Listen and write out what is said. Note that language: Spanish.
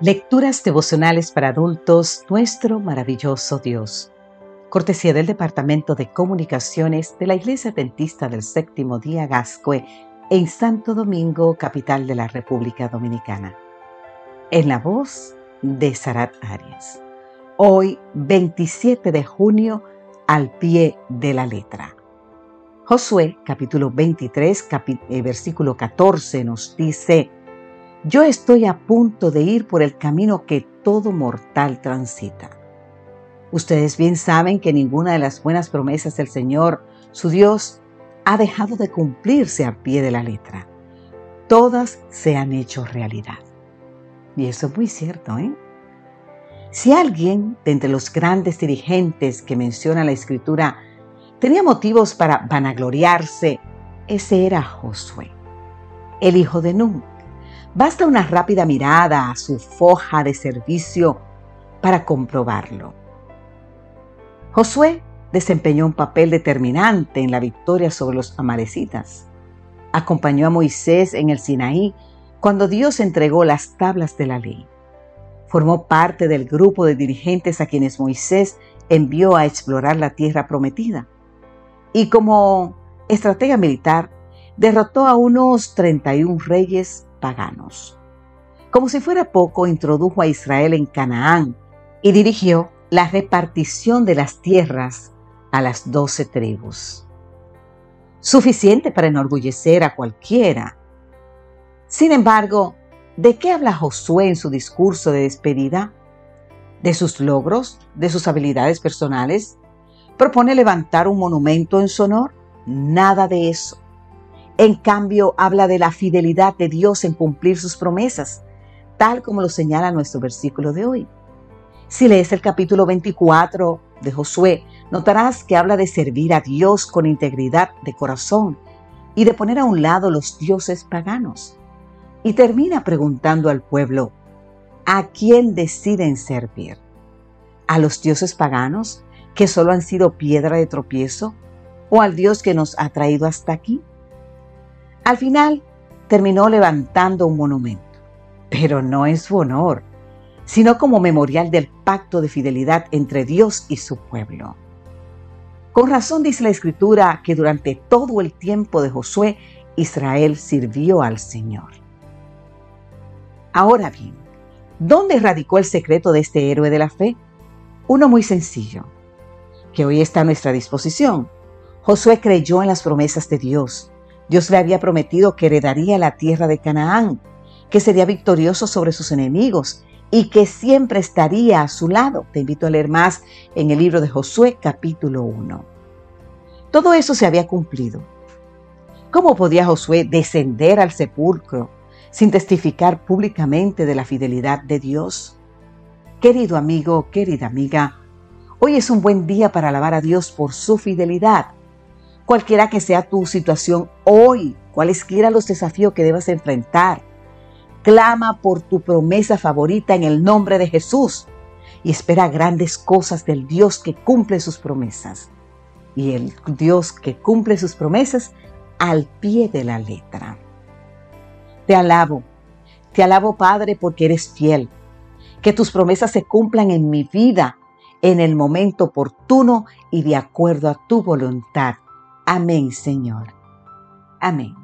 Lecturas devocionales para adultos, nuestro maravilloso Dios. Cortesía del Departamento de Comunicaciones de la Iglesia Adventista del Séptimo Día Gascue en Santo Domingo, capital de la República Dominicana. En la voz de Sarat Arias. Hoy, 27 de junio, al pie de la letra. Josué, capítulo 23, eh, versículo 14, nos dice, yo estoy a punto de ir por el camino que todo mortal transita. Ustedes bien saben que ninguna de las buenas promesas del Señor, su Dios, ha dejado de cumplirse a pie de la letra. Todas se han hecho realidad. Y eso es muy cierto, ¿eh? Si alguien de entre los grandes dirigentes que menciona la Escritura tenía motivos para vanagloriarse, ese era Josué, el hijo de Nun, Basta una rápida mirada a su foja de servicio para comprobarlo. Josué desempeñó un papel determinante en la victoria sobre los amalecitas. Acompañó a Moisés en el Sinaí cuando Dios entregó las tablas de la ley. Formó parte del grupo de dirigentes a quienes Moisés envió a explorar la tierra prometida. Y como estratega militar, derrotó a unos 31 reyes Como si fuera poco, introdujo a Israel en Canaán y dirigió la repartición de las tierras a las doce tribus. Suficiente para enorgullecer a cualquiera. Sin embargo, ¿de qué habla Josué en su discurso de despedida? ¿De sus logros? ¿De sus habilidades personales? ¿Propone levantar un monumento en su honor? Nada de eso. En cambio, habla de la fidelidad de Dios en cumplir sus promesas, tal como lo señala nuestro versículo de hoy. Si lees el capítulo 24 de Josué, notarás que habla de servir a Dios con integridad de corazón y de poner a un lado los dioses paganos. Y termina preguntando al pueblo, ¿a quién deciden servir? ¿A los dioses paganos que solo han sido piedra de tropiezo? ¿O al Dios que nos ha traído hasta aquí? Al final terminó levantando un monumento, pero no en su honor, sino como memorial del pacto de fidelidad entre Dios y su pueblo. Con razón dice la escritura que durante todo el tiempo de Josué, Israel sirvió al Señor. Ahora bien, ¿dónde radicó el secreto de este héroe de la fe? Uno muy sencillo, que hoy está a nuestra disposición. Josué creyó en las promesas de Dios Dios le había prometido que heredaría la tierra de Canaán, que sería victorioso sobre sus enemigos y que siempre estaría a su lado. Te invito a leer más en el libro de Josué capítulo 1. Todo eso se había cumplido. ¿Cómo podía Josué descender al sepulcro sin testificar públicamente de la fidelidad de Dios? Querido amigo, querida amiga, hoy es un buen día para alabar a Dios por su fidelidad cualquiera que sea tu situación hoy, cualesquiera los desafíos que debas enfrentar. Clama por tu promesa favorita en el nombre de Jesús y espera grandes cosas del Dios que cumple sus promesas. Y el Dios que cumple sus promesas al pie de la letra. Te alabo, te alabo Padre porque eres fiel. Que tus promesas se cumplan en mi vida en el momento oportuno y de acuerdo a tu voluntad Amén, Señor. Amén.